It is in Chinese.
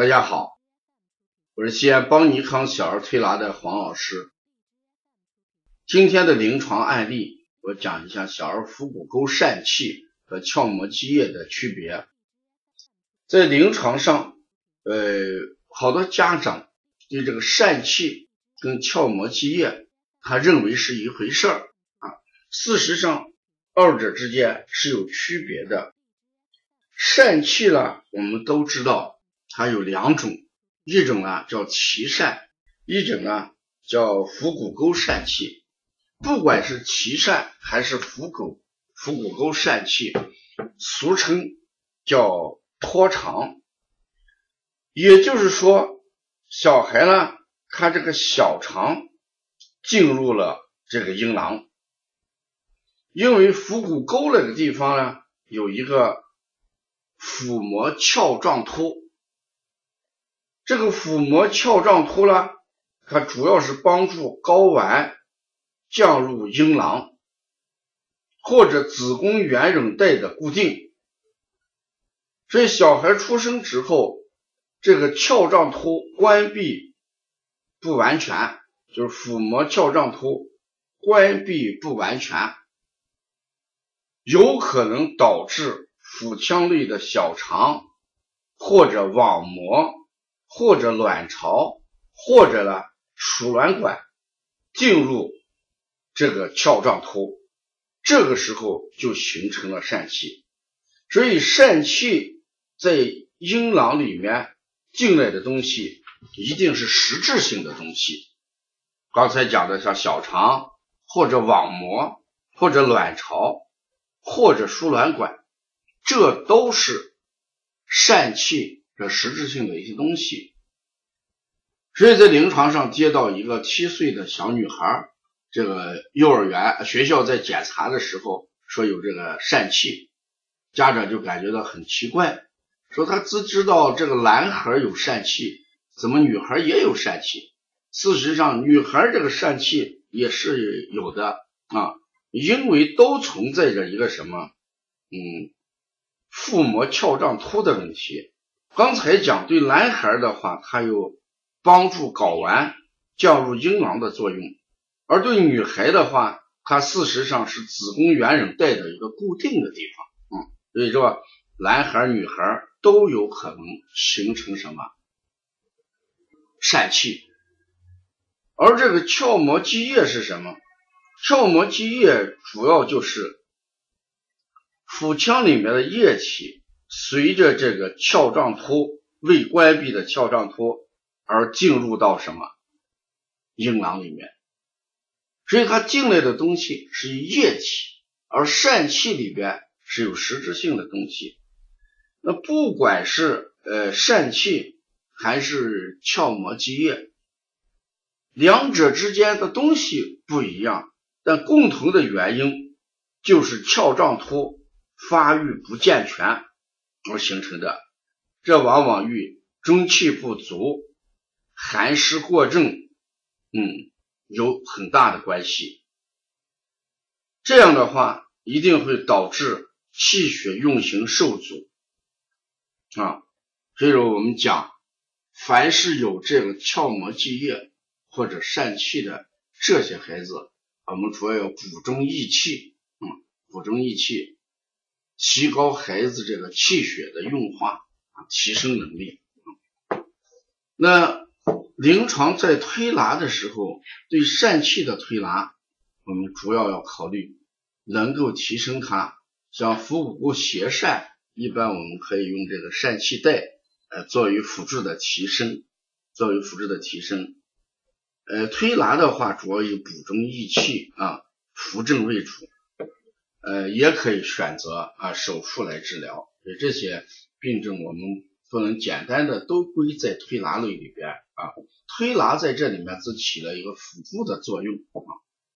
大家好，我是西安邦尼康小儿推拿的黄老师。今天的临床案例，我讲一下小儿腹股沟疝气和鞘膜积液的区别。在临床上，呃，好多家长对这个疝气跟鞘膜积液，他认为是一回事儿啊。事实上，二者之间是有区别的。疝气呢，我们都知道。它有两种，一种呢叫脐疝，一种呢叫腹股沟疝气。不管是脐疝还是腹股腹股沟疝气，俗称叫脱肠。也就是说，小孩呢，他这个小肠进入了这个阴囊，因为腹股沟那个地方呢有一个腹膜鞘状突。这个腹膜鞘状突呢，它主要是帮助睾丸降入阴囊或者子宫圆韧带的固定，所以小孩出生之后，这个鞘状突关闭不完全，就是腹膜鞘状突关闭不完全，有可能导致腹腔内的小肠或者网膜。或者卵巢，或者呢输卵管进入这个鞘状突，这个时候就形成了疝气。所以疝气在阴囊里面进来的东西，一定是实质性的东西。刚才讲的像小肠，或者网膜，或者卵巢，或者输卵管，这都是疝气。这实质性的一些东西，所以在临床上接到一个七岁的小女孩，这个幼儿园学校在检查的时候说有这个疝气，家长就感觉到很奇怪，说他只知道这个男孩有疝气，怎么女孩也有疝气？事实上，女孩这个疝气也是有的啊，因为都存在着一个什么，嗯，腹膜鞘状突的问题。刚才讲对男孩的话，它有帮助睾丸降入阴囊的作用；而对女孩的话，它事实上是子宫圆韧带的一个固定的地方。嗯，所以说男孩女孩都有可能形成什么疝气。而这个鞘膜积液是什么？鞘膜积液主要就是腹腔里面的液体。随着这个鞘状突未关闭的鞘状突而进入到什么阴囊里面，所以它进来的东西是液体，而疝气里边是有实质性的东西。那不管是呃疝气还是鞘膜积液，两者之间的东西不一样，但共同的原因就是鞘状突发育不健全。而形成的，这往往与中气不足、寒湿过重，嗯，有很大的关系。这样的话，一定会导致气血运行受阻啊。所以说，我们讲，凡是有这个鞘膜积液或者疝气的这些孩子，我们主要要补中益气，嗯，补中益气。提高孩子这个气血的运化啊，提升能力。那临床在推拿的时候，对疝气的推拿，我们主要要考虑能够提升它。像腹股沟斜疝，一般我们可以用这个疝气带，呃，作为辅助的提升，作为辅助的提升。呃，推拿的话，主要以补中益气啊，扶正为主。呃，也可以选择啊手术来治疗，所以这些病症我们不能简单的都归在推拿类里边啊，推拿在这里面只起了一个辅助的作用啊。